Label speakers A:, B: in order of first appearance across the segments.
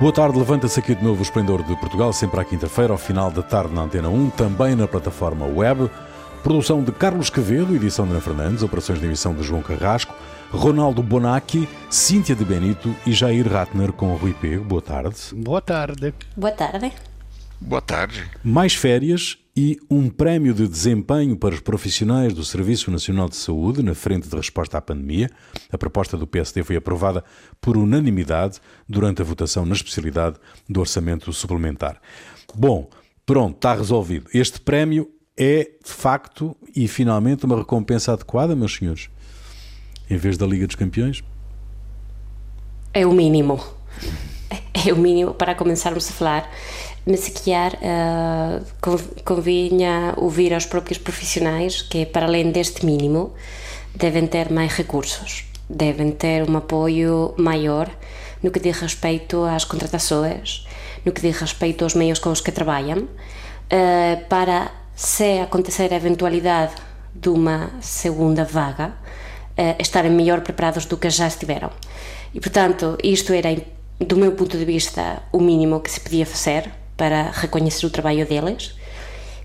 A: Boa tarde, levanta-se aqui de novo o Esplendor de Portugal, sempre à quinta-feira, ao final da tarde na Antena 1, também na plataforma web. Produção de Carlos Quevedo, edição de Ana Fernandes, operações de emissão de João Carrasco, Ronaldo Bonacci, Cíntia de Benito e Jair Ratner com Rui Pego. Boa tarde.
B: Boa tarde.
C: Boa tarde.
D: Boa tarde.
A: Mais férias e um prémio de desempenho para os profissionais do Serviço Nacional de Saúde na frente de resposta à pandemia. A proposta do PSD foi aprovada por unanimidade durante a votação na especialidade do orçamento suplementar. Bom, pronto, está resolvido. Este prémio é, de facto e finalmente, uma recompensa adequada, meus senhores? Em vez da Liga dos Campeões?
C: É o mínimo. É o mínimo para começarmos a falar mas se uh, convinha ouvir aos próprios profissionais que, para além deste mínimo, devem ter mais recursos, devem ter um apoio maior no que diz respeito às contratações, no que diz respeito aos meios com os que trabalham, uh, para, se acontecer a eventualidade de uma segunda vaga, uh, estarem melhor preparados do que já estiveram. E, portanto, isto era, do meu ponto de vista, o mínimo que se podia fazer para reconhecer o trabalho deles,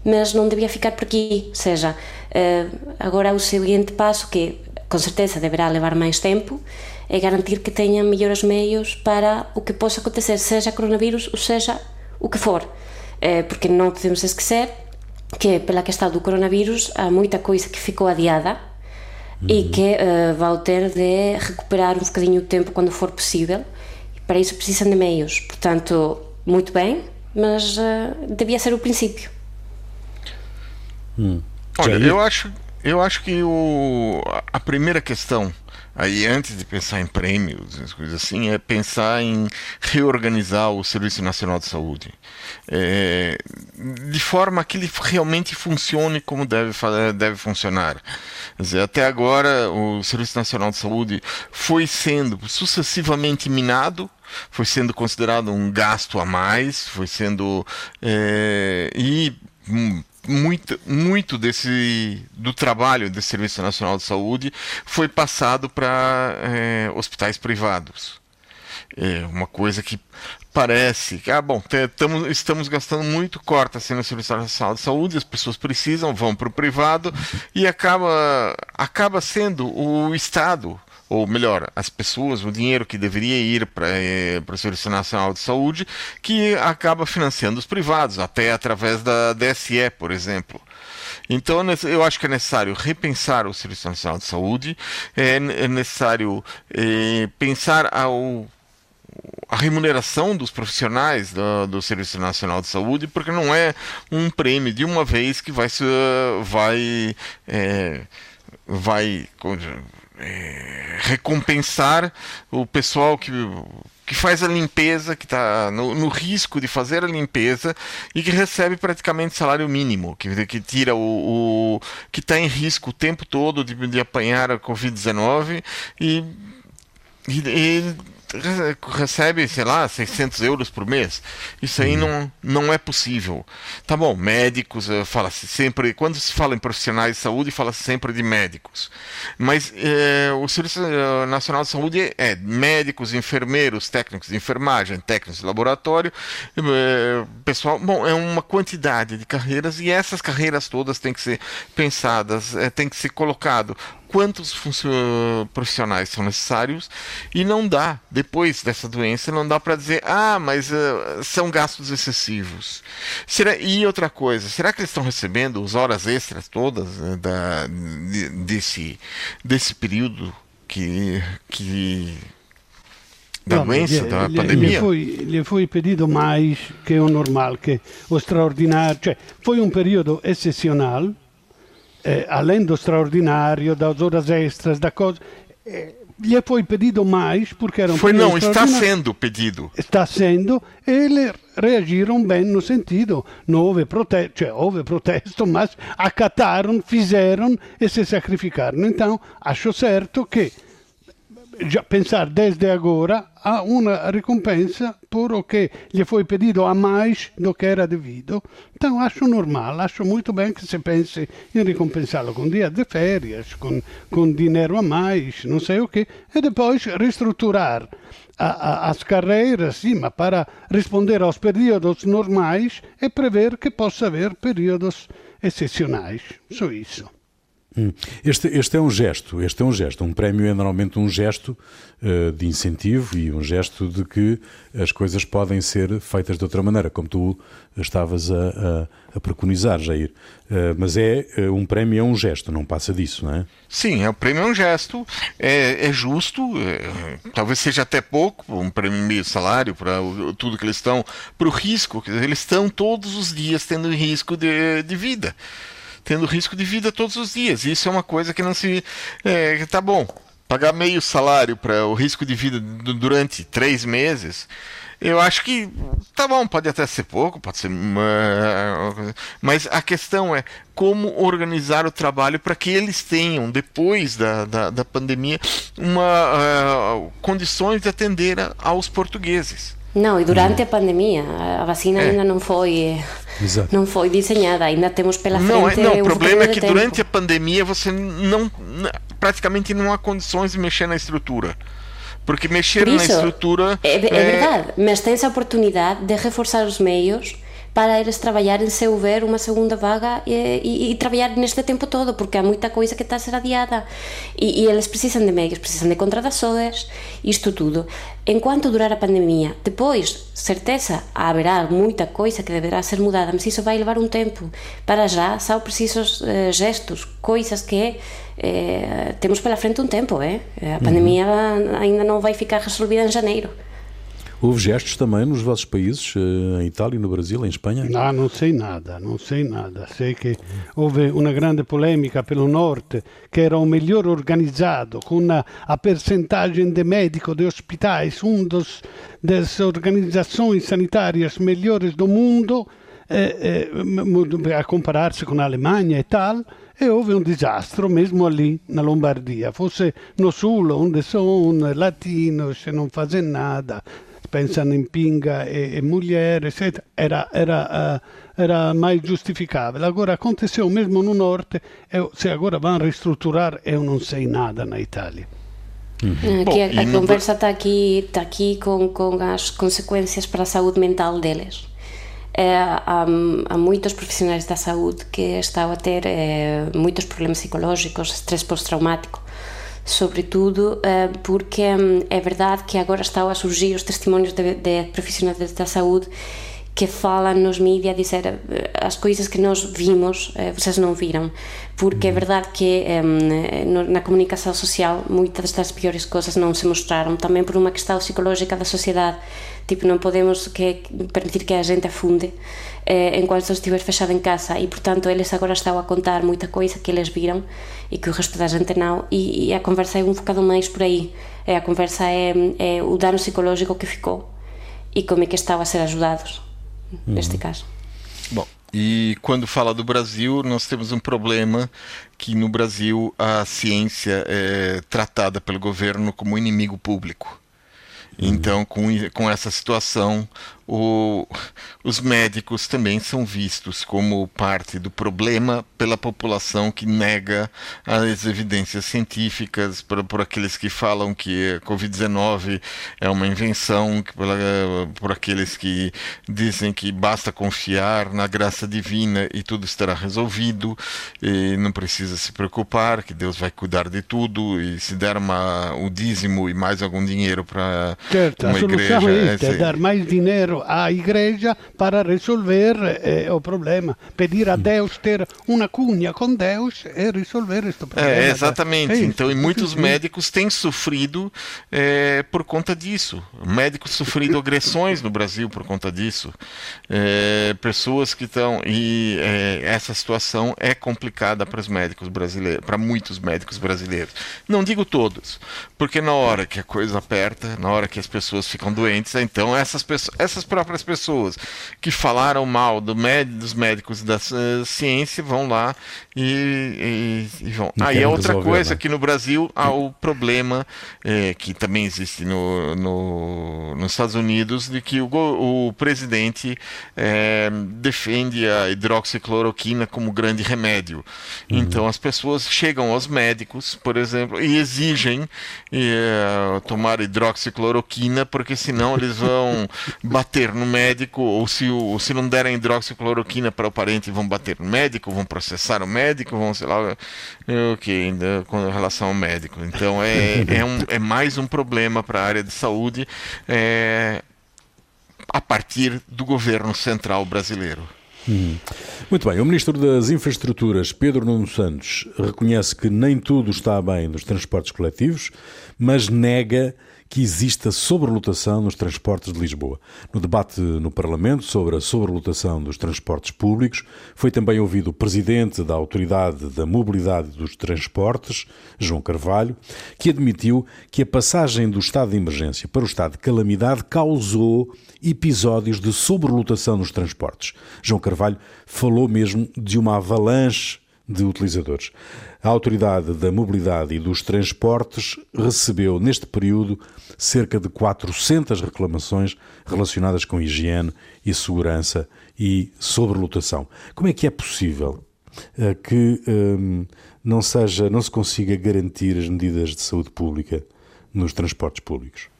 C: mas não devia ficar por aqui. Ou seja, eh, agora o seguinte passo, que com certeza deverá levar mais tempo, é garantir que tenham melhores meios para o que possa acontecer, seja coronavírus ou seja o que for. Eh, porque não podemos esquecer que, pela questão do coronavírus, há muita coisa que ficou adiada uhum. e que uh, vai ter de recuperar um bocadinho o tempo quando for possível. E para isso precisam de meios. Portanto, muito bem, mas uh, devia ser o princípio.
D: Hum. Olha, eu acho, eu acho que o, a primeira questão aí antes de pensar em prêmios, coisas assim, é pensar em reorganizar o Serviço Nacional de Saúde, é, de forma que ele realmente funcione como deve, deve funcionar. Dizer, até agora, o Serviço Nacional de Saúde foi sendo sucessivamente minado foi sendo considerado um gasto a mais, foi sendo é, e muito, muito desse do trabalho do Serviço Nacional de Saúde foi passado para é, hospitais privados. É uma coisa que parece que, ah, bom, tamo, estamos gastando muito, corta-se no Serviço Nacional de Saúde, as pessoas precisam, vão para o privado e acaba, acaba sendo o Estado ou melhor, as pessoas, o dinheiro que deveria ir para eh, o Serviço Nacional de Saúde, que acaba financiando os privados, até através da DSE, por exemplo. Então, eu acho que é necessário repensar o Serviço Nacional de Saúde, é, é necessário é, pensar ao, a remuneração dos profissionais do, do, Serviço Nacional de Saúde, porque não é um prêmio de uma vez que vai, vai, é, vai é, recompensar o pessoal que, que faz a limpeza, que está no, no, risco de fazer a limpeza e que recebe praticamente salário mínimo, que, que tira o, o que está em risco o tempo todo de, de apanhar a Covid-19 e, e, e recebe, sei lá, 600 euros por mês. Isso aí não, não é possível. Tá bom, médicos, eh, fala-se sempre, quando se fala em profissionais de saúde, fala-se sempre de médicos. Mas é, o Serviço eh, Nacional de Saúde é, médicos, enfermeiros, técnicos de enfermagem, técnicos de laboratório, pessoal, bom, é uma quantidade de carreiras e essas carreiras todas têm que ser pensadas, é, tem que ser colocado quantos profissionais são necessários e não dá, depois dessa doença, não dá para dizer, ah, mas uh, são gastos excessivos. Será, e outra coisa, será que eles estão recebendo as horas extras todas uh, da, de, desse, desse período que, que da no, doença, gli, da pandemia? Gli
B: foi, gli pedido mais que o normal, que o straordinario, cioè foi um período excepcional, eh, além do extraordinário, das horas extras, da coisa. Eh, lhe foi pedido mais porque era um
D: Foi não, está sendo pedido.
B: Está sendo e eles reagiram bem no sentido, não houve protesto, cioè houve protesto, mas acataram, fizeram e se sacrificaram. Então, acho certo que já pensar desde agora a uma recompensa por o que lhe foi pedido a mais do que era devido. Então acho normal, acho muito bem que se pense em recompensá-lo com dias de férias, com, com dinheiro a mais, não sei o que, e depois reestruturar a, a, as carreiras, sim, mas para responder aos períodos normais e prever que possa haver períodos excepcionais. Só isso.
A: Hum. Este, este é um gesto, este é um gesto. Um prémio é normalmente um gesto uh, de incentivo e um gesto de que as coisas podem ser feitas de outra maneira, como tu estavas a, a, a preconizar, Jair. Uh, mas é uh, um prémio é um gesto, não passa disso, não é?
D: Sim, é, o prémio é um gesto, é, é justo, é, talvez seja até pouco, um prêmio meio salário para tudo que eles estão, para o risco, eles estão todos os dias tendo risco de, de vida tendo risco de vida todos os dias. Isso é uma coisa que não se. É, tá bom, pagar meio salário para o risco de vida durante três meses. Eu acho que tá bom, pode até ser pouco, pode ser. Mas a questão é como organizar o trabalho para que eles tenham, depois da, da, da pandemia, uma, uh, condições de atender aos portugueses.
C: Não, e durante a pandemia, a vacina é. ainda não foi Exato. não foi desenhada, ainda temos pela frente.
D: Não,
C: é,
D: não o problema é que durante a pandemia você não praticamente não há condições de mexer na estrutura. Porque mexer isso, na estrutura.
C: É, é, é verdade, mas tem essa oportunidade de reforçar os meios para eles trabalharem se houver uma segunda vaga e, e, e, trabalhar neste tempo todo, porque há muita coisa que está a ser adiada. E, e eles precisam de meios, precisam de contratações, isto tudo. Enquanto durar a pandemia, depois, certeza, haverá muita coisa que deverá ser mudada, mas isso vai levar um tempo. Para já, são precisos eh, gestos, coisas que eh, temos pela frente um tempo. Eh? A pandemia uhum. ainda não vai ficar resolvida em janeiro.
A: Houve gestos também nos vossos países, eh, em Itália, no Brasil, em Espanha?
B: Não, não sei nada, não sei nada. Sei que houve uma grande polêmica pelo norte, que era o melhor organizado, com a, percentagem de médicos de hospitais, um dos das organizações sanitárias melhores do mundo, eh, eh, a comparar-se com a Alemanha e tal, e houve um desastre mesmo ali na Lombardia. Fosse no sul, onde são latinos e não fazem nada, pensano em pinga e, e mulher, etc., era, era, uh, era mais justificável. Agora aconteceu mesmo no norte, eu, se agora vão reestruturar, eu não sei nada na Itália.
C: Uhum. Aqui, a, a conversa está aqui, tá aqui com, com as consequências para a saúde mental deles. É, há, há, muitos profissionais da saúde que estão a ter é, muitos problemas psicológicos, estresse pós-traumático, sobretudo uh, porque um, é verdade que agora estão a surgir os testemunhos de, de profissionais da saúde que falam nos mídias a dizer eh, as coisas que nós vimos, uh, vocês não viram. Porque é uhum. verdade que um, na comunicação social muitas das piores coisas não se mostraram, também por uma questão psicológica da sociedade. Tipo, não podemos que, permitir que a gente afunde eh, enquanto estiver fechado em casa e portanto eles agora estão a contar muita coisa que eles viram e que o resto da gente não e, e a conversa é um bocado mais por aí é, a conversa é, é, o dano psicológico que ficou e como é que estão a ser ajudados uhum. neste caso
D: Bom, e quando fala do Brasil, nós temos um problema que no Brasil a ciência é tratada pelo governo como inimigo público. Então, com, com essa situação, o, os médicos também são vistos como parte do problema pela população que nega as evidências científicas, por, por aqueles que falam que a Covid-19 é uma invenção, por, por aqueles que dizem que basta confiar na graça divina e tudo estará resolvido, e não precisa se preocupar, que Deus vai cuidar de tudo, e se der uma, o dízimo e mais algum dinheiro para uma igreja.
B: É, é dar mais dinheiro dinheiro à igreja para resolver eh, o problema. Pedir a Deus ter uma cunha com Deus e resolver este problema.
D: É, exatamente. É então, e muitos sim. médicos têm sofrido é, por conta disso. Médicos sofrido agressões no Brasil por conta disso. É, pessoas que estão. E é, essa situação é complicada para os médicos brasileiros, para muitos médicos brasileiros. Não digo todos, porque na hora que a coisa aperta, na hora que as pessoas ficam doentes, então essas pessoas. Essas próprias pessoas que falaram mal do dos médicos da ciência vão lá e, e, e vão. Aí ah, é outra coisa né? que no Brasil há o problema é, que também existe no, no, nos Estados Unidos de que o, o presidente é, defende a hidroxicloroquina como grande remédio. Uhum. Então as pessoas chegam aos médicos, por exemplo, e exigem tomar hidroxicloroquina porque senão eles vão bater no médico ou se, ou se não derem hidroxicloroquina para o parente vão bater no médico, vão processar o médico médico, vão, sei lá, o que ainda com relação ao médico. Então é, é, um, é mais um problema para a área de saúde é, a partir do governo central brasileiro.
A: Hum. Muito bem, o Ministro das Infraestruturas, Pedro Nuno Santos, reconhece que nem tudo está bem nos transportes coletivos, mas nega que exista sobrelotação nos transportes de Lisboa. No debate no Parlamento sobre a sobrelotação dos transportes públicos, foi também ouvido o presidente da Autoridade da Mobilidade dos Transportes, João Carvalho, que admitiu que a passagem do estado de emergência para o estado de calamidade causou episódios de sobrelotação nos transportes. João Carvalho falou mesmo de uma avalanche de utilizadores. A Autoridade da Mobilidade e dos Transportes recebeu, neste período, cerca de 400 reclamações relacionadas com higiene e segurança e sobrelotação. Como é que é possível uh, que um, não, seja, não se consiga garantir as medidas de saúde pública nos transportes públicos?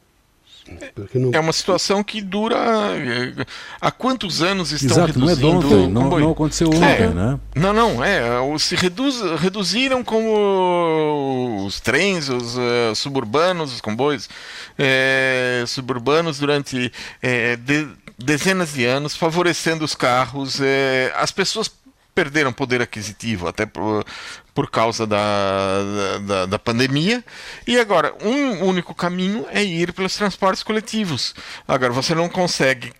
D: Não... É uma situação que dura. Eh, há quantos anos estão
A: Exato, reduzindo? Não, é ontem, não, não aconteceu ontem, é, né?
D: Não, não, é. Se reduz, reduziram como os trens, os uh, suburbanos, os comboios é, suburbanos durante é, de, dezenas de anos, favorecendo os carros. É, as pessoas perderam poder aquisitivo, até por, por causa da, da, da, pandemia. E agora, um único caminho é ir pelos transportes coletivos. Agora, você não consegue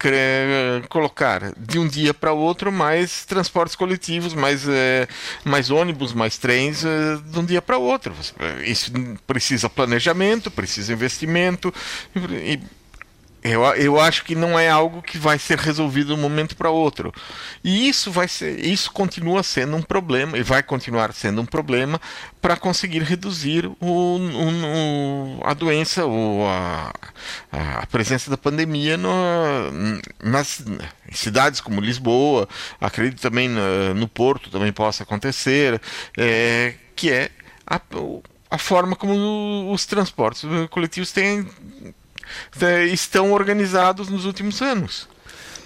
D: colocar de um dia para outro mais transportes coletivos, mais, é, mais ônibus, mais trens é, de um dia para outro. Isso precisa planejamento, precisa investimento. E, eu, eu acho que não é algo que vai ser resolvido de um momento para outro. E isso vai ser, isso continua sendo um problema e vai continuar sendo um problema para conseguir reduzir o, o, a doença ou a, a, presença da pandemia no, nas cidades como Lisboa, acredito também no, no Porto também possa acontecer, é, que é a, a forma como os transportes coletivos têm estão organizados nos últimos anos.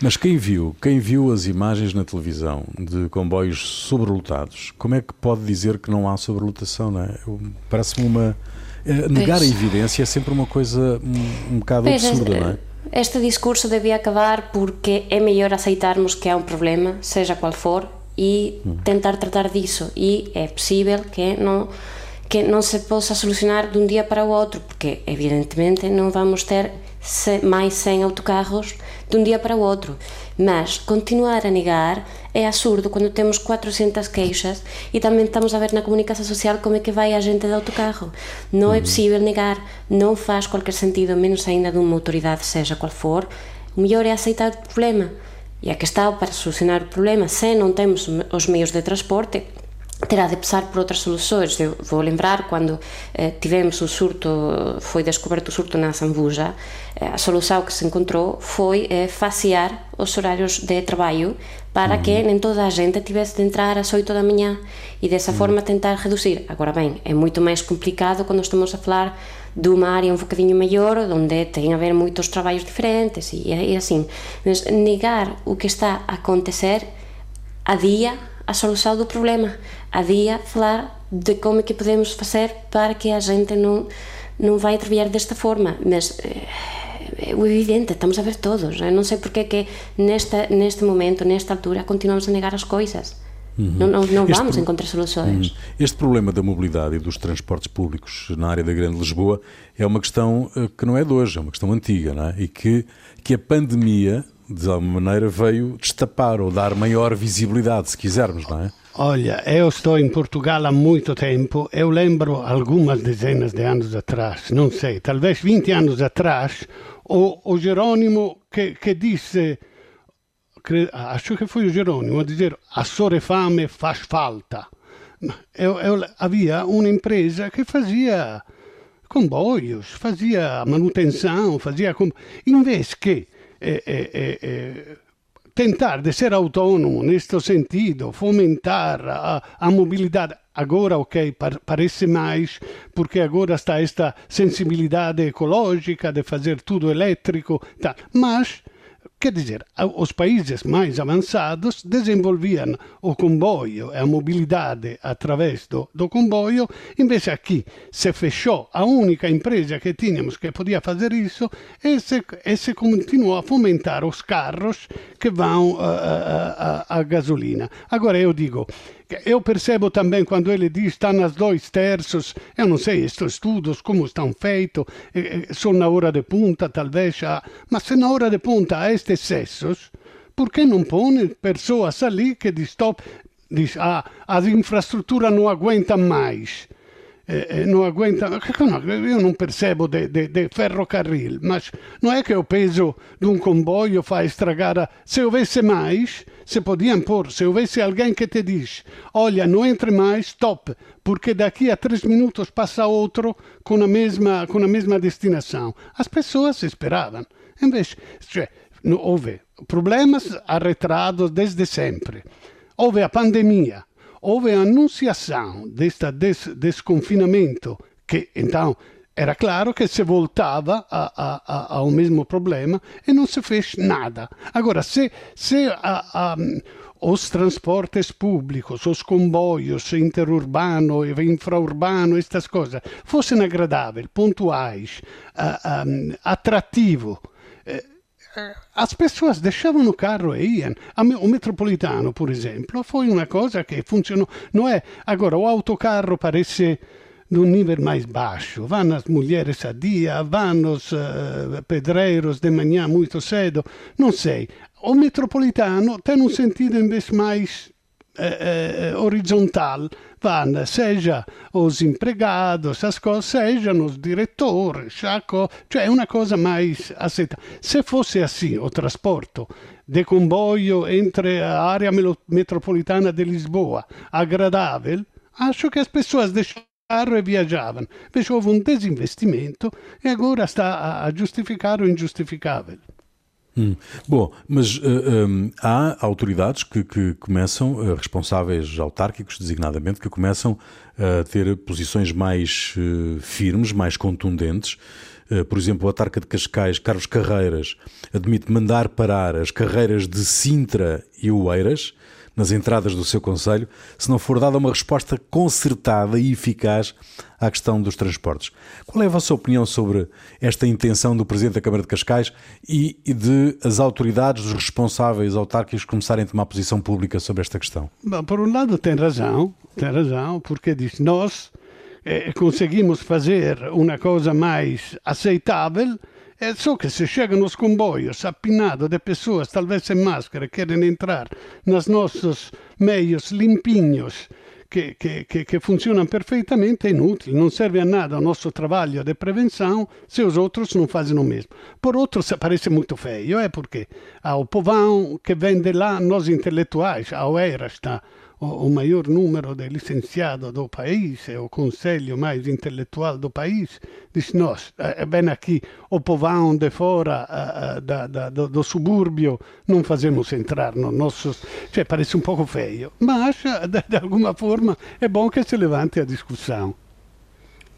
A: Mas quem viu, quem viu as imagens na televisão de comboios sobrelotados, como é que pode dizer que não há sobrelotação? Não é? Parece-me uma. Eh, negar a evidência é sempre uma coisa um, um bocado pois, absurda, não é?
C: Este discurso devia acabar porque é melhor aceitarmos que há um problema, seja qual for, e hum. tentar tratar disso. E é possível que não que não se possa solucionar de um dia para o outro, porque evidentemente não vamos ter mais 100 autocarros de um dia para o outro. Mas continuar a negar é absurdo quando temos 400 queixas e também estamos a ver na comunicação social como é que vai a gente de autocarro. Não é possível negar, não faz qualquer sentido, menos ainda de uma autoridade, seja qual for. O melhor é aceitar o problema. E a questão para solucionar o problema, se não temos os meios de transporte, terá de passar por outras soluções. Eu vou lembrar quando eh, tivemos o surto, foi descoberto o surto na Zambuja, eh, a solução que se encontrou foi eh, fasear os horários de trabalho para uhum. que nem toda a gente tivesse de entrar às 8 da manhã e dessa uhum. forma tentar reduzir. Agora bem, é muito mais complicado quando estamos a falar de uma área um bocadinho maior, onde tem a ver muitos trabalhos diferentes e, e assim. Mas negar o que está a acontecer a dia a solução do problema. A dia falar de como é que podemos fazer para que a gente não não vai atravessar desta forma, mas é o evidente, estamos a ver todos. Eu não sei porque é que nesta, neste momento, nesta altura, continuamos a negar as coisas. Uhum. Não, não, não vamos pro... encontrar soluções. Uhum.
A: Este problema da mobilidade e dos transportes públicos na área da Grande Lisboa é uma questão eh, que não é de hoje, é uma questão antiga, não é? E que, que a pandemia de alguma maneira veio destapar ou dar maior visibilidade, se quisermos, não é?
B: Olha, eu estou em Portugal há muito tempo. Eu lembro algumas dezenas de anos atrás, não sei, talvez 20 anos atrás, o, o Jerônimo que, que disse, acho que foi o Jerônimo, a dizer a sorefame faz falta. eu, eu, havia uma empresa que fazia comboios, fazia manutenção, fazia... Em vez que eh, eh, eh, tentar de ser autônomo neste sentido, fomentar a, mobilidade. Agora, ok, parece mais, porque agora está esta sensibilidade ecológica de fazer tudo elétrico, tá. mas Quer dizer, os países mais avançados desenvolviam o comboio e a mobilidade através do, do comboio, invece aqui se fechou a única empresa que tínhamos que podia fazer isso e se, e se continuou a fomentar os carros que vão a, a, a, a gasolina. Agora eu digo, eu percebo também quando ele diz está nas dois terços, eu não sei estes estudos como estão feitos, são na hora de punta talvez, mas se na hora de punta estes excessos, por que não põe pessoas ali que diz, stop, diz ah, as infraestruturas não aguentam mais? eh, não aguenta. Io non percebo de, de, de ferrocarril, mas não é que o peso de um comboio faz estragar. A... Se houvesse mais, se podiam pôr, se houvesse alguém que te diz: olha, não entre mais, stop, porque daqui a três minutos passa outro com a mesma, com a mesma destinação. As pessoas esperavam. Invece, cioè, houve problemas arretrados desde sempre. Houve a pandemia houve a anunciação deste des desconfinamento, que então era claro que se voltava a, a, a, ao mesmo problema e não se fez nada. Agora, se, se os transportes públicos, os comboios interurbano e infraurbano, estas coisas, fossem agradáveis, pontuais, uh, atrativos, as pessoas deixavam o carro e iam. O metropolitano, por exemplo, foi uma coisa que funcionou. Não é? Agora, o autocarro parece de um nível mais baixo. Vão as mulheres a dia, vão os uh, pedreiros de manhã muito cedo. Não sei. O metropolitano tem um sentido, em vez mais eh, eh, horizontal vanno seja os empregados, as cose, sejam os diretores, cioè una cosa mais aceita. Se fosse assim o trasporto de comboio entre a área metropolitana de Lisboa, agradável, acho que as pessoas deixaram carro e viaggiavano. Invece houve um desinvestimento e agora está a giustificare o ingiustificável.
A: Hum. Bom, mas uh, eh, um, ehm, há autoridades que, que começam, uh, responsáveis autárquicos designadamente, que começam a ter posições mais uh, firmes, mais contundentes. por exemplo, o autarca de Cascais, Carlos Carreiras, admite mandar parar as carreiras de Sintra e Oeiras nas entradas do seu Conselho, se não for dada uma resposta concertada e eficaz à questão dos transportes. Qual é a vossa opinião sobre esta intenção do Presidente da Câmara de Cascais e de as autoridades, os responsáveis autárquicos começarem a tomar posição pública sobre esta questão?
B: Bom, por um lado tem razão, tem razão, porque diz nós eh, conseguimos fazer uma coisa mais aceitável é só que se chegam nos comboios apinados de pessoas, talvez sem máscara, querem entrar nos nossos meios limpinhos, que, que, que, que, funcionam perfeitamente, é inútil, não serve a nada o nosso trabalho de prevenção se os outros não fazem o mesmo. Por outro, parece muito feio, é porque há o povão que vem de lá, nós intelectuais, a OERA está o, o maior número de licenciados do país, é o conselho mais intelectual do país, diz nós, é bem aqui o povão de fora da, do, subúrbio não fazemos entrar. Cioè, parece um pouco feio, mas de alguma forma é bom que se levante a discussão.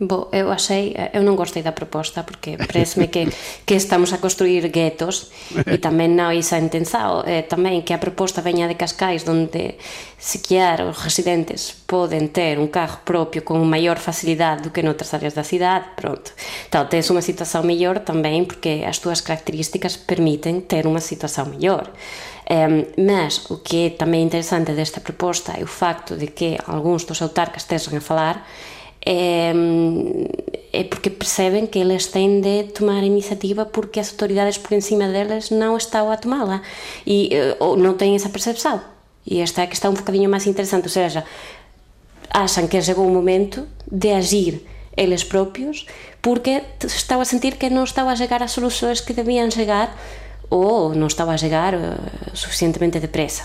C: Bo, eu achei, eu non gostei da proposta porque parece que, que estamos a construir guetos e tamén non isa entenzao eh, tamén que a proposta veña de Cascais onde sequear os residentes poden ter un carro propio con maior facilidade do que noutras áreas da cidade, pronto. Tal, tens unha situación mellor tamén porque as túas características permiten ter unha situación mellor. Um, mas o que é tamén interesante desta proposta é o facto de que algúns dos autarcas tesan a falar é, é porque percebem que eles têm de tomar iniciativa porque as autoridades por cima deles não estão a tomá-la e eh, ou não têm essa percepção. E esta é a questão um bocadinho mais interessante, ou seja, acham que chegou o momento de agir eles próprios porque estão a sentir que não estão a chegar às soluções que deviam chegar ou não estão a chegar uh, suficientemente depressa.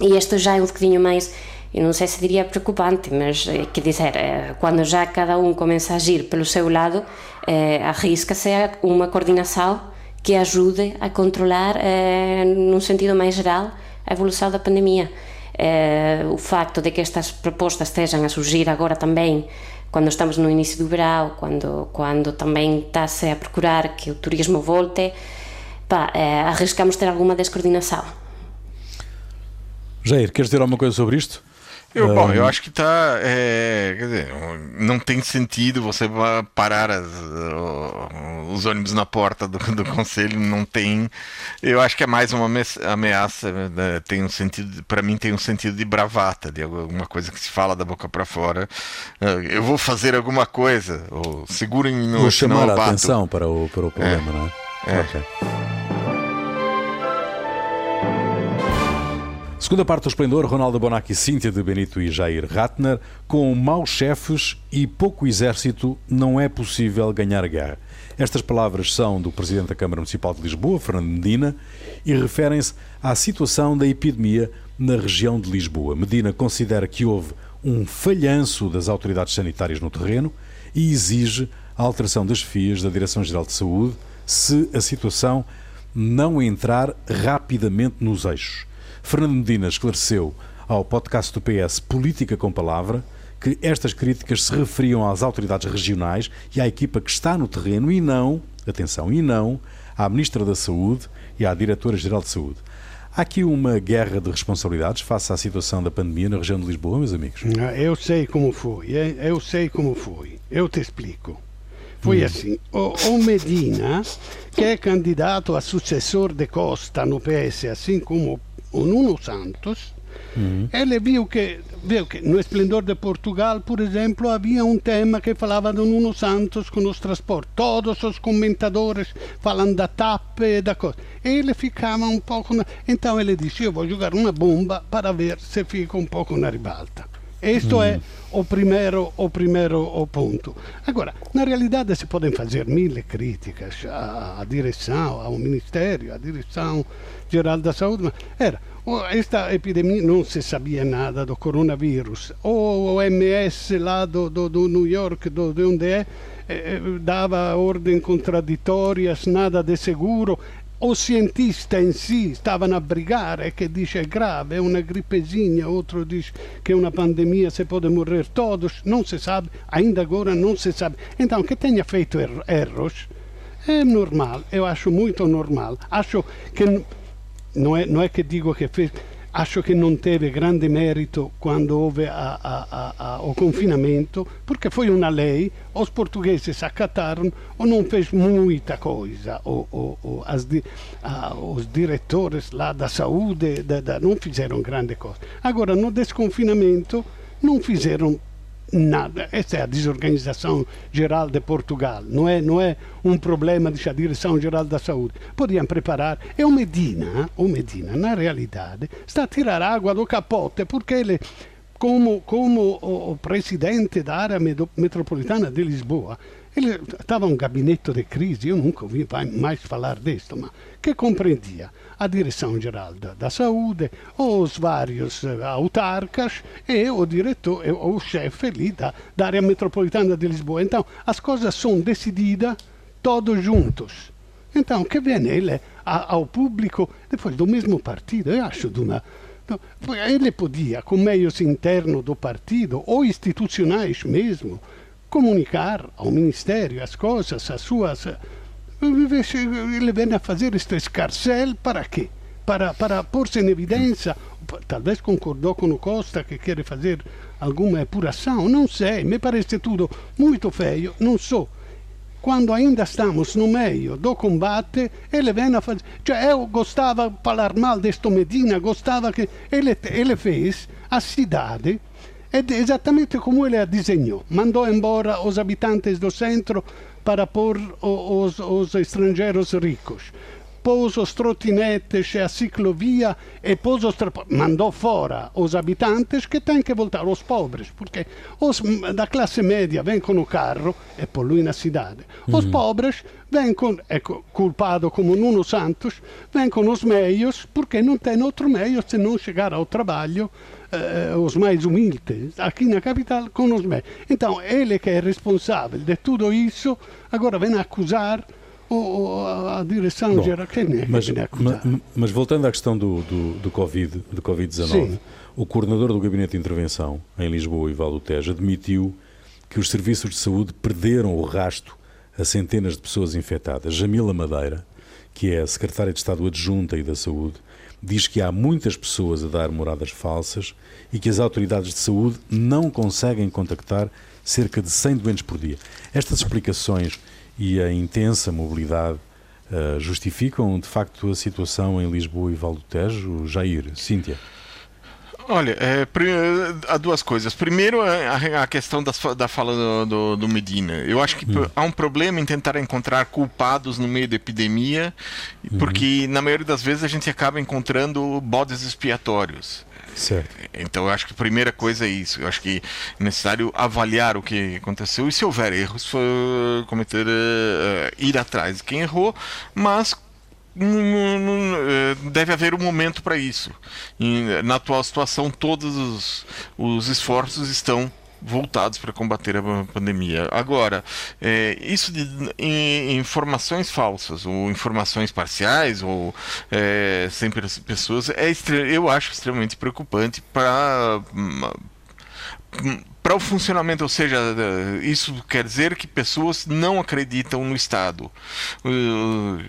C: E isto já é um bocadinho mais não sei se diria preocupante, mas eh, quer dizer, eh, quando já cada um começa a agir pelo seu lado, eh, arrisca-se uma coordenação que ajude a controlar, num sentido mais geral, a evolução da pandemia. o facto de que estas propostas estejam a surgir agora também, quando estamos no início do verão, quando, quando também está-se a procurar que o turismo volte, pá, arriscamos ter alguma descoordenação.
A: Jair, queres dizer alguma coisa sobre isto?
D: Eu, bom, eu acho que tá. É, quer dizer, não tem sentido você parar as, os ônibus na porta do, do conselho, não tem. Eu acho que é mais uma ameaça, né, tem um sentido, para mim tem um sentido de bravata, de alguma coisa que se fala da boca para fora. Eu vou fazer alguma coisa, ou segurem no
A: Vou chamar a atenção para o, para o problema, é. não é?
D: é. Okay.
A: Segunda parte do Esplendor, Ronaldo Bonacci, Cíntia de Benito e Jair Ratner. Com maus chefes e pouco exército, não é possível ganhar guerra. Estas palavras são do Presidente da Câmara Municipal de Lisboa, Fernando Medina, e referem-se à situação da epidemia na região de Lisboa. Medina considera que houve um falhanço das autoridades sanitárias no terreno e exige a alteração das FIAs da Direção-Geral de Saúde se a situação não entrar rapidamente nos eixos. Fernando Medina esclareceu ao podcast do PS Política com Palavra que estas críticas se referiam às autoridades regionais e à equipa que está no terreno e não, atenção, e não à Ministra da Saúde e à Diretora-Geral de Saúde. Há aqui uma guerra de responsabilidades face à situação da pandemia na região de Lisboa, meus amigos?
B: Eu sei como foi, eu sei como foi. Eu te explico. Foi hum. assim, o, o, Medina, que é candidato a sucessor de Costa no PS, assim como o Nuno Santos, uhum. ele viu que, viu que no Esplendor de Portugal, por exemplo, havia um tema que falava do Nuno Santos com os transportes. Todos os comentadores falam da TAP e da coisa. Ele ficava um pouco... Na... Então ele disse, eu vou jogar uma bomba para ver se fica um pouco na ribalta. Isto é o primeiro, o primeiro o ponto. Agora, na realidade se podem fazer mil críticas à, à direção, ao Ministério, à direção geral da saúde, mas era esta epidemia não se sabia nada do coronavírus. O OMS lá do, do, do New York, do, de onde é, eh, dava ordens contraditórias, nada de seguro. O cientista em si stavano a brigare che dice è grave, è una grippezinha, outro diz que é uma pandemia, se pode morrer todos, não se sabe, ainda agora não se sabe. Então, que tenha feito er erros é normal, eu acho muito normal. Acho que não é, não é que digo que fez, acho che non teve grande merito quando houve a, a, a, o confinamento, porque foi uma lei, os portugueses acataram ou não fez muita coisa, ou, ou, ou as, os diretores lá da saúde da, da, não fizeram grande coisa. Agora, no desconfinamento, não fizeram nada. Essa é a desorganização geral de Portugal. Não é, não é um problema da direção geral da saúde. Podiam preparar. E o Medina, o Medina, na realidade, está a tirar água do capote porque ele, como, como o, presidente da área metropolitana de Lisboa, ele estava um gabinete de crise, eu nunca ouvi mais falar disso, mas que compreendia a Direção-Geral da, da, Saúde, os vários uh, autarcas e o diretor, o chefe ali da, da área metropolitana de Lisboa. Então, as coisas são decididas todos juntos. Então, que vem ele ao público, depois do mesmo partido, eu acho de uma... Ele podia, com meios internos do partido, ou institucionais mesmo, comunicar ao Ministério as coisas, as suas. Ele vem a fazer este escarcel para quê? Para, para pôr-se em evidência, talvez concordou com o Costa que quer fazer alguma epuração, não sei, me parece tudo muito feio, não sou. Quando ainda estamos no meio do combate, ele vem a fazer. Cioè, eu gostava de falar mal deste Medina, gostava que. Ele, ele fez a cidade é exatamente como ele a desenhou. Mandou embora os habitantes do centro para pôr os, os estrangeiros ricos. Pôs os trotinetes e a ciclovia e pôs os mandou fora os habitantes que têm que voltar, os pobres, porque os da classe média vêm com o carro e poluem na cidade. Os uhum. pobres vêm com, é culpado como Nuno Santos, vêm com os meios porque não tem outro meio se não chegar ao trabalho uh, os mais humildes aqui na capital com os meios. Então, ele que é responsável de tudo isso, agora vem acusar a direção geral. Quem é
A: mas, mas, mas, voltando à questão do, do, do Covid, do Covid-19, o coordenador do Gabinete de Intervenção em Lisboa, Ivaldo Teja, admitiu que os serviços de saúde perderam o rasto a centenas de pessoas infectadas. Jamila Madeira, que é a secretária de Estado adjunta e da Saúde, diz que há muitas pessoas a dar moradas falsas e que as autoridades de saúde não conseguem contactar cerca de 100 doentes por dia. Estas explicações e a intensa mobilidade uh, justificam de facto a situação em Lisboa e Val do Tejo? Jair, Cíntia.
D: Olha, é, há duas coisas. Primeiro, a, a questão das, da fala do, do, do, Medina. Eu acho que hum. há um problema em tentar encontrar culpados no meio da epidemia, uhum. porque na maioria das vezes a gente acaba encontrando bodes expiatórios.
A: Certo.
D: Então eu acho que a primeira coisa é isso. Eu acho que é necessário avaliar o que aconteceu e se houver erros, cometer uh, ir atrás de quem errou, mas eh, deve haver um momento para isso. E, na atual situação, todos os, os esforços estão voltados para combater a pandemia. Agora, é, isso de em, informações falsas ou informações parciais ou é, sem pessoas é eu acho extremamente preocupante para para o funcionamento, ou seja, isso quer dizer que pessoas não acreditam no Estado.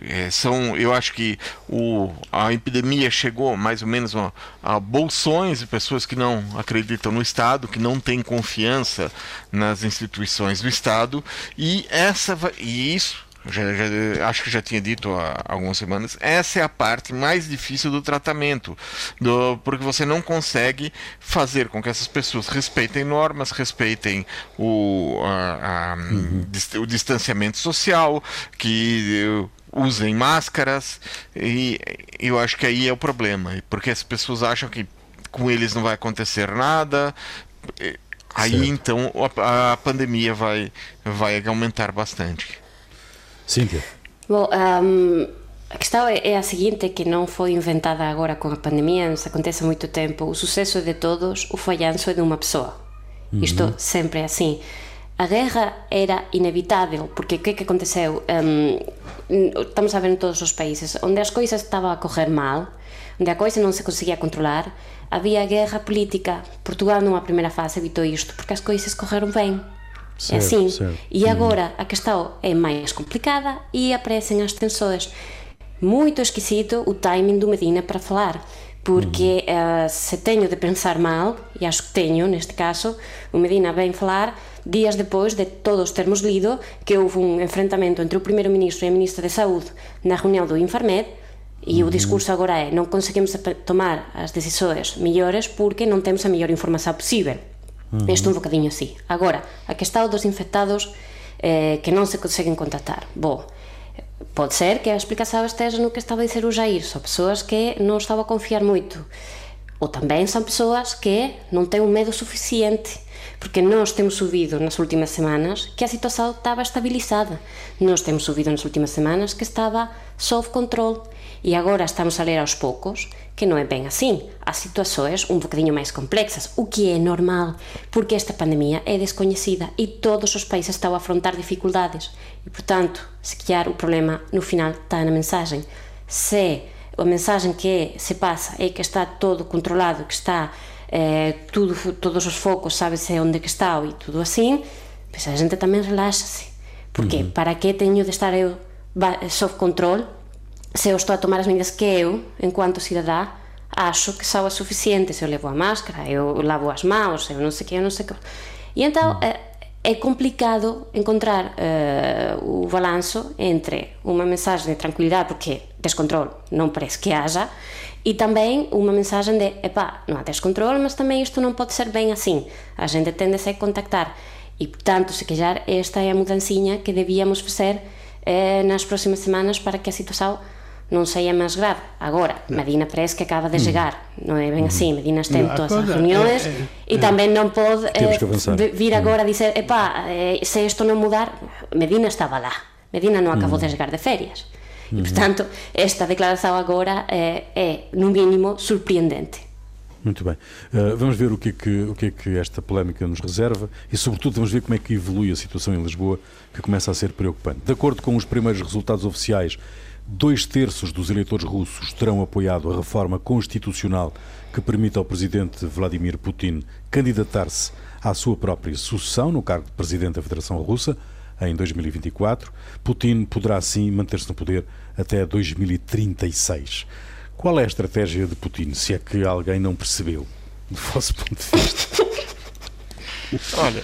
D: É, são, eu acho que o, a epidemia chegou mais ou menos a, a bolsões de pessoas que não acreditam no Estado, que não têm confiança nas instituições do Estado, e essa e isso já, já, acho que já tinha dito há algumas semanas, essa é a parte mais difícil do tratamento, do, porque você não consegue fazer com que essas pessoas respeitem normas, respeitem o, a, a, uhum. o distanciamento social, que usem máscaras, e eu acho que aí é o problema, porque as pessoas acham que com eles não vai acontecer nada. Aí certo. então a, a pandemia vai, vai aumentar bastante.
A: Cíntia.
C: Bom, um, a questão é, é a seguinte, que não foi inventada agora com a pandemia, isso acontece há muito tempo. O sucesso de todos, o falhanço é de uma pessoa. Uhum. Isto sempre é assim. A guerra era inevitável, porque o que, que aconteceu? Um, estamos a ver em todos os países, onde as coisas estavam a correr mal, onde a coisa não se conseguia controlar, havia guerra política. Portugal, numa primeira fase, evitou isto, porque as coisas correram bem. Certo, é assim. Certo. E uhum. agora a questão é mais complicada e aparecem as tensões. Muito esquisito o timing do Medina para falar, porque uhum. uh, se tenho de pensar mal, e acho que tenho neste caso, o Medina vem falar dias depois de todos termos lido que houve um enfrentamento entre o Primeiro-Ministro e a Ministra de Saúde na reunião do Infarmed e uhum. o discurso agora é não conseguimos tomar as decisões melhores porque não temos a melhor informação possível. Uh -huh. Un bocadinho así. Agora, a que estado dos infectados eh, que non se conseguen contactar. Bo, pode ser que a explicación esteja no que estaba a dizer o Jair, son persoas que non estaba a confiar moito. Ou tamén son persoas que non ten un medo suficiente porque nós temos subido nas últimas semanas que a situación estaba estabilizada. Nós temos subido nas últimas semanas que estaba sob control e agora estamos a ler aos poucos que non é ben así. As situacións un bocadinho máis complexas, o que é normal, porque esta pandemia é descoñecida e todos os países estão a afrontar dificultades. E, portanto, se calhar o problema no final está na mensaxe. Se a mensaxe que se pasa é que está todo controlado, que está eh, tudo, todos os focos, sábese onde que está e tudo así, pois a xente tamén relaxase. Porque uh -huh. para que teño de estar eu sob control se eu estou a tomar as medidas que eu, enquanto cidadá, acho que são as suficientes. Eu levo a máscara, eu lavo as mãos, eu não sei o que, eu não sei o que. E então é, é complicado encontrar uh, o balanço entre uma mensagem de tranquilidade, porque descontrole não parece que haja, e também uma mensagem de, epá, não há descontrole, mas também isto não pode ser bem assim. A gente tende a se contactar. E, portanto, se calhar, esta é a mudancinha que devíamos fazer eh, nas próximas semanas para que a situação não seria mais grave. Agora. Medina parece que acaba de chegar, não é bem assim. Medina está em todas as reuniões é, é, e é. também não pode eh, vir agora a dizer: epá, eh, se isto não mudar. Medina estava lá, Medina não acabou de chegar de férias. E, portanto, esta declaração agora é, é, no mínimo, surpreendente.
A: Muito bem. Uh, vamos ver o que, é que, o que é que esta polémica nos reserva e, sobretudo, vamos ver como é que evolui a situação em Lisboa, que começa a ser preocupante. De acordo com os primeiros resultados oficiais, dois terços dos eleitores russos terão apoiado a reforma constitucional que permite ao presidente Vladimir Putin candidatar-se à sua própria sucessão no cargo de presidente da Federação Russa em 2024. Putin poderá, assim, manter-se no poder até 2036. Qual é a estratégia de Putin, se é que alguém não percebeu, do vosso ponto de vista?
D: Olha,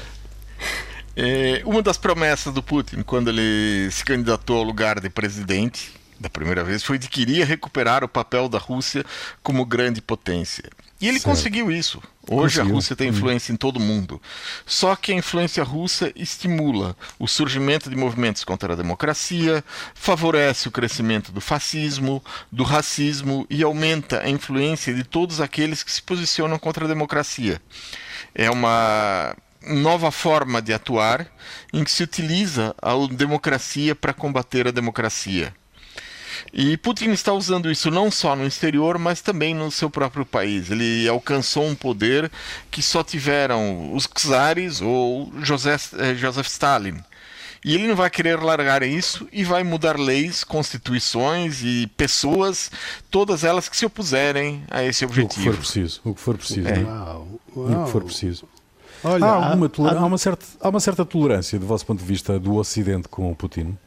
D: é, uma das promessas do Putin, quando ele se candidatou ao lugar de presidente, da primeira vez, foi de que iria recuperar o papel da Rússia como grande potência. E ele certo. conseguiu isso. Hoje conseguiu. a Rússia tem influência em todo o mundo. Só que a influência russa estimula o surgimento de movimentos contra a democracia, favorece o crescimento do fascismo, do racismo e aumenta a influência de todos aqueles que se posicionam contra a democracia. É uma nova forma de atuar em que se utiliza a democracia para combater a democracia. E Putin está usando isso não só no exterior, mas também no seu próprio país. Ele alcançou um poder que só tiveram os czares ou Joseph, Joseph Stalin. E ele não vai querer largar isso e vai mudar leis, constituições e pessoas, todas elas que se opuserem a esse objetivo.
A: O que for preciso. O que for preciso. É. Uau, uau. O que for preciso. Olha, há, alguma há, há, uma certa, há uma certa tolerância, do vosso ponto de vista, do Ocidente com o Putin?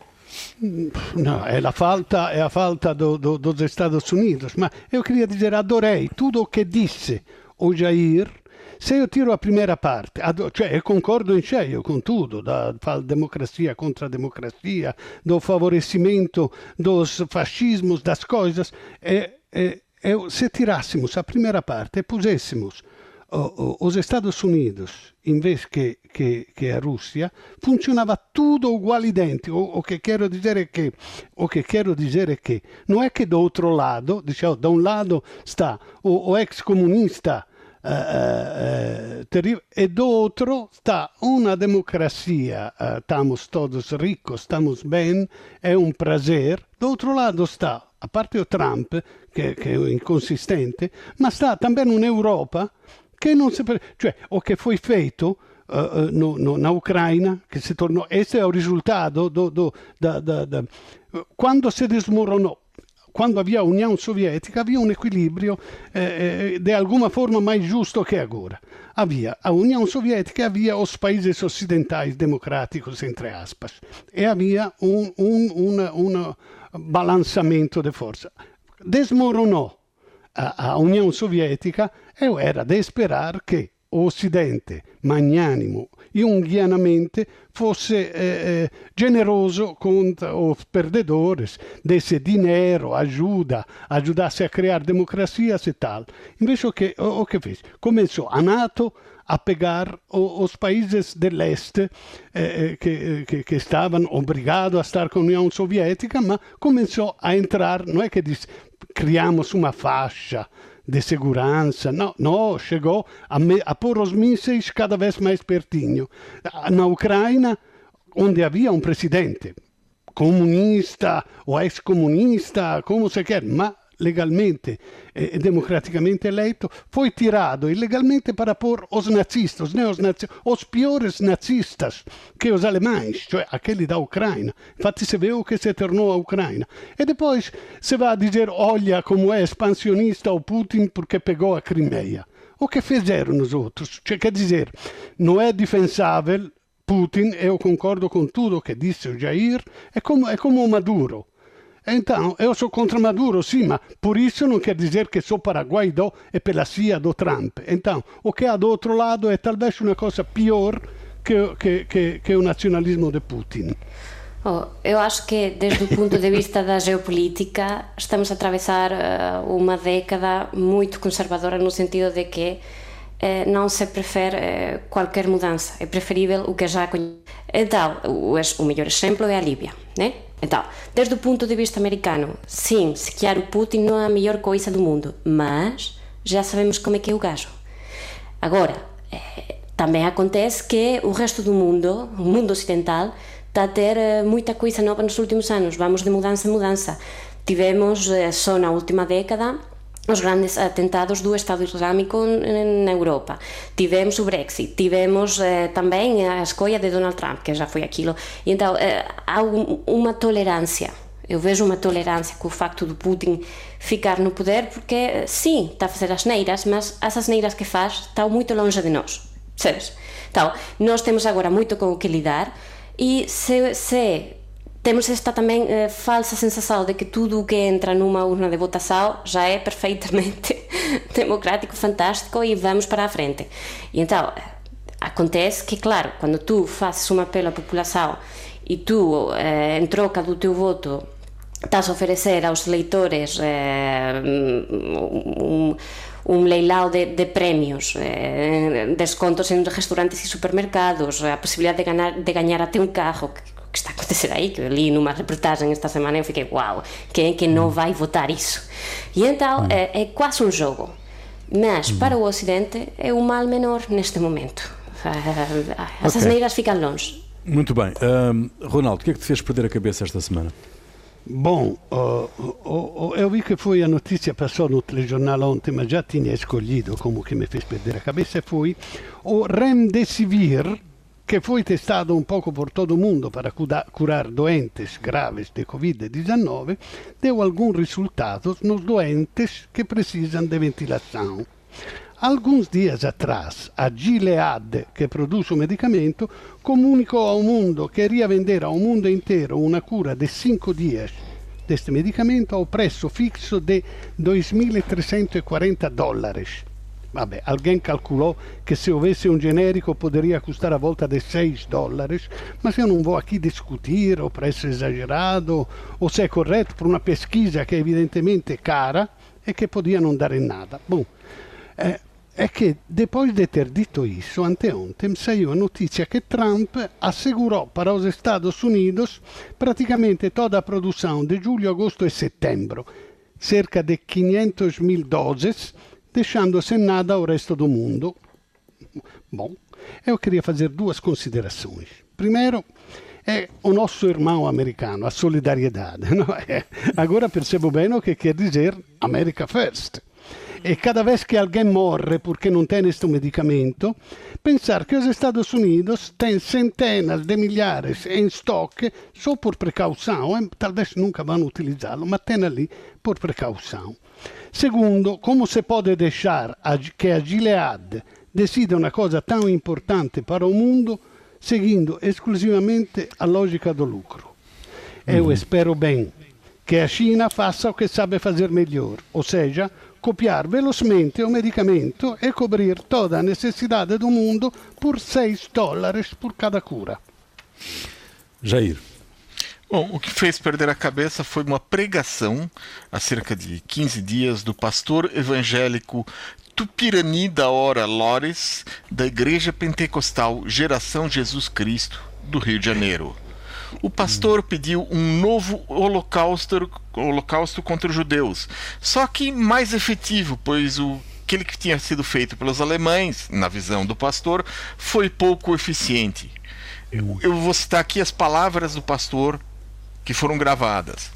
B: No, è la falta, è la falta do, do, dos Estados Unidos. Ma eu queria dizer, adorei tudo o que disse o Jair. Se eu tiro a primeira parte, ad, cioè, concordo em cheio com tudo, da, da democracia contra a democracia, do favorecimento dos fascismos, das coisas, é, é, é, se tirássemos a primeira parte e puséssemos os Estados Unidos, em vez que, que, que, a Rússia, funcionava tudo igual idêntico. O, que quero dizer é que, o que quero dizer é que não é que do outro diciamo, da um lado está o, o ex-comunista uh, uh, terrível, e do outro está uma democracia, uh, estamos todos ricos, estamos bem, é um prazer. Do outro lado está, a parte o Trump, que, que é inconsistente, ma sta também uma Europa che non si, cioè, o che foi feito uh, no, no, na Ucraina, che si tornò, questo è il risultato do, do, da, da, da, quando si desmoronò quando havia a União Soviética, havia um equilíbrio eh, de alguma forma mais justo que agora. Havia a União Soviética havia os países ocidentais democráticos, entre aspas, e havia um, um una, una balançamento de força. Desmoronou a, União Soviética eu era de esperar che Occidente, magnanimo e unguianamente, fosse eh, eh, generoso contra os perdedores, desse dinheiro, ajuda, ajudasse a criar democracias e tal. Invece o que, o, o que fez? Começou a NATO a pegar os países dell'Est eh, que, que, que, estavam obrigados a estar com a União Soviética, mas começou a entrar, não é que disse, criamos uma faixa de segurança. Não, não chegou a, me, a pôr os mísseis cada vez mais pertinho. Na Ucrânia, onde havia um presidente comunista ou ex-comunista, como se quer, mas legalmente e democraticamente eleito, foi tirado ilegalmente para pôr os nazistas, neonazistas, os piores nazistas que os alemães, cioè aquele da Ucrânia. Infatti se vê o que se tornou a Ucrânia. E depois se vai dizer, olha como é expansionista o Putin porque pegou a Crimeia. O que fizeram os outros? Cioè, quer dizer, não é defensável Putin, eu concordo com tudo que disse o Jair, é como, é como o Maduro. Então, eu sou contra Maduro, sim, mas por isso não quer dizer que sou para Guaidó e pela CIA do Trump. Então, o que há do outro lado é talvez uma coisa pior que, que, que, que o nacionalismo de Putin.
C: Oh, eu acho que, desde o ponto de vista da geopolítica, estamos a atravessar uh, uma década muito conservadora no sentido de que uh, não se prefere uh, qualquer mudança, é preferível o que já conhece. Então, o melhor exemplo é a Líbia, né? Então, desde o ponto de vista americano, sim, sequer o Putin não é a melhor coisa do mundo, mas já sabemos como é que é o gajo. Agora, é, também acontece que o resto do mundo, o mundo ocidental, está a ter eh, muita coisa nova nos últimos anos. Vamos de mudança em mudança. Tivemos eh, só na última década os grandes atentados do Estado Islâmico na Europa. Tivemos o Brexit, tivemos eh, também a escolha de Donald Trump, que já foi aquilo. E então eh, há um, uma tolerância. Eu vejo uma tolerância com o facto do Putin ficar no poder, porque eh, sim, está a fazer as neiras, mas as asneiras que faz estão muito longe de nós. Sabes? Então, nós temos agora muito com o que lidar e se, se temos esta também eh, falsa sensação de que tudo o que entra numa urna de votação já é perfeitamente democrático, fantástico e vamos para a frente. E então, acontece que, claro, quando tu fazes um apelo à população e tu, eh, em troca do teu voto, estás a oferecer aos eleitores eh, um, um leilão de, de prémios, eh, descontos em restaurantes e supermercados, a possibilidade de ganhar, de ganhar até um carro, acontecer aí, que eu li numa reportagem esta semana e eu fiquei, uau, quem é que não vai votar isso? E então é, é quase um jogo. Mas para o Ocidente é o mal menor neste momento. As okay. asneiras ficam longe.
A: Muito bem. Um, Ronaldo, o que é que te fez perder a cabeça esta semana?
B: Bom, uh, uh, eu vi que foi a notícia, passou no telejornal ontem, mas já tinha escolhido como que me fez perder a cabeça, foi o Remdesivir, que foi testado um pouco por todo o mundo para curar doentes graves de Covid-19, deu alguns resultados nos doentes que precisam de ventilação. Alguns dias atrás, a Gilead, que produz o medicamento, comunicou ao mundo que iria vender ao mundo inteiro uma cura de 5 dias deste medicamento ao preço fixo de 2.340 dólares. Vabbè, alguém calculou que se houvesse um genérico poderia custar a volta de 6 dólares, mas eu não vou aqui discutir o preço exagerado ou se é correto por uma pesquisa que é evidentemente cara e que podia não dar em nada. Bom, é, é que depois de ter dito isso, anteontem saiu a notícia que Trump assegurou para os Estados Unidos praticamente toda a produção de julho, agosto e setembro, cerca de 500 mil doses deixando sem nada ao resto do mundo. Bom, eu queria fazer duas considerações. Primeiro, é o nosso irmão americano, a solidariedade. Não é? Agora percebo bem o que quer dizer America First. E cada vez que alguém morre porque não tem este medicamento, pensar que os Estados Unidos têm centenas de milhares em estoque só por precaução, talvez nunca vão utilizá-lo, mas tem ali por precaução. Segundo, como se pode deixar que a Gilead decida uma coisa tão importante para o mundo seguindo esclusivamente a lógica do lucro? Eu uhum. espero bem que a China faça o que sabe fazer melhor, ou seja, copiar velocemente o medicamento e cobrir toda a necessidade do mundo por 6 dólares por cada cura.
A: Jair.
D: Bom, o que fez perder a cabeça foi uma pregação há cerca de 15 dias do pastor evangélico Tupirani da Hora Lores, da Igreja Pentecostal Geração Jesus Cristo, do Rio de Janeiro. O pastor pediu um novo holocausto, holocausto contra os judeus, só que mais efetivo, pois o aquele que tinha sido feito pelos alemães, na visão do pastor, foi pouco eficiente. Eu, eu vou citar aqui as palavras do pastor que foram gravadas.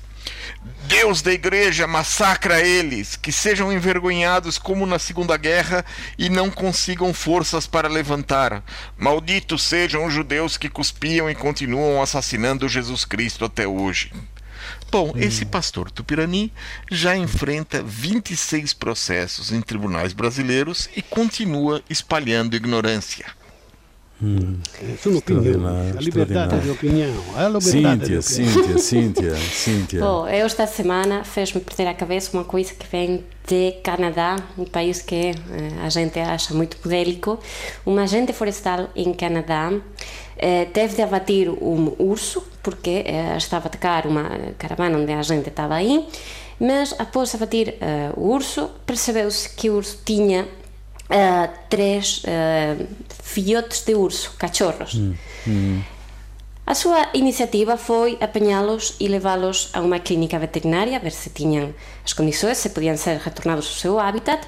D: Deus da igreja massacra eles, que sejam envergonhados como na Segunda Guerra e não consigam forças para levantar. Malditos sejam os judeus que cuspiam e continuam assassinando Jesus Cristo até hoje. Bom, esse pastor Tupirani já enfrenta 26 processos em tribunais brasileiros e continua espalhando ignorância.
B: Hum. Sono opinioni, a liberdade de opinião. A
A: liberdade Cíntia, Cíntia, Cíntia, Cíntia.
C: Bom, eu esta semana fez-me perder a cabeça uma coisa que vem de Canadá, um país que eh, a gente acha muito polémico. Um agente florestal em Canadá eh, teve de abater um urso, porque eh, estava a atacar uma caravana onde a gente estava aí, mas após abater o urso, percebeu-se que o urso tinha uh, três uh, filhotes de urso, cachorros. Hum, hum. A súa iniciativa foi apañálos e leválos a unha clínica veterinaria a ver se tiñan as condições, se podían ser retornados ao seu hábitat.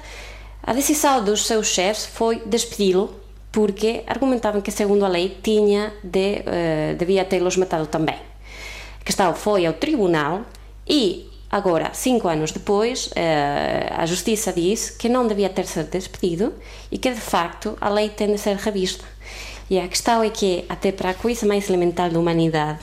C: A decisão dos seus chefes foi despedi-lo porque argumentaban que, segundo a lei, tiña de, uh, debía tê-los matado também. A questão foi ao tribunal e Agora, cinco anos depois, uh, a Justiça diz que não devia ter sido despedido e que, de facto, a lei tem de ser revista. E a questão é que, até para a coisa mais elemental da humanidade,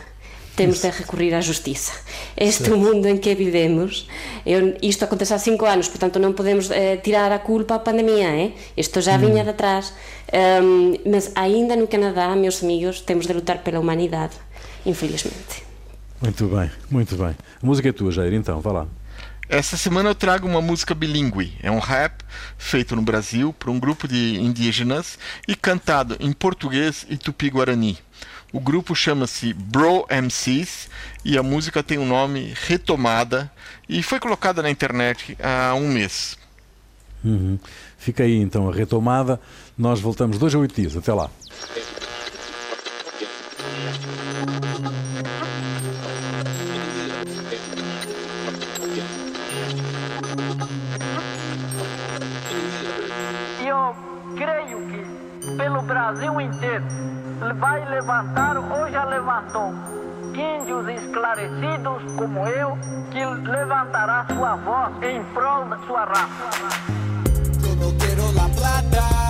C: temos de recorrer à justiça. Este é o mundo em que vivemos. Eu, isto aconteceu há cinco anos, portanto não podemos eh, tirar a culpa à pandemia. Eh? Isto já vinha hum. de trás. Um, mas ainda no Canadá, meus amigos, temos de lutar pela humanidade, infelizmente.
A: Muito bem, muito bem. A música é tua, Jair, então, vá lá.
D: Essa semana eu trago uma música bilíngue. É um rap feito no Brasil por um grupo de indígenas e cantado em português e tupi-guarani. O grupo chama-se Bro MCs e a música tem o um nome Retomada e foi colocada na internet há um mês.
A: Uhum. Fica aí então a retomada. Nós voltamos dois a oito dias. Até lá.
E: Brasil inteiro vai levantar ou já levantou índios esclarecidos como eu, que levantará sua voz em prol da sua raça.
F: Eu não quero la plata,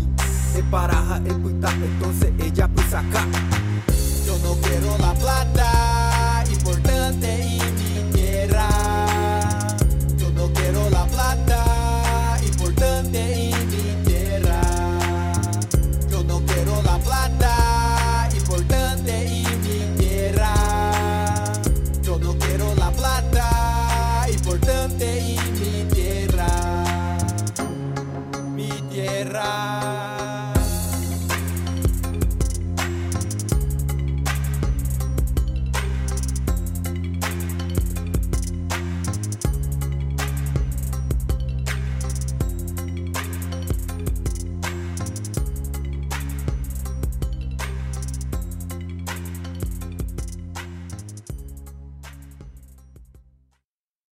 F: Se baraja el puta, entonces ella pisa acá. Yo no quiero la plata, importante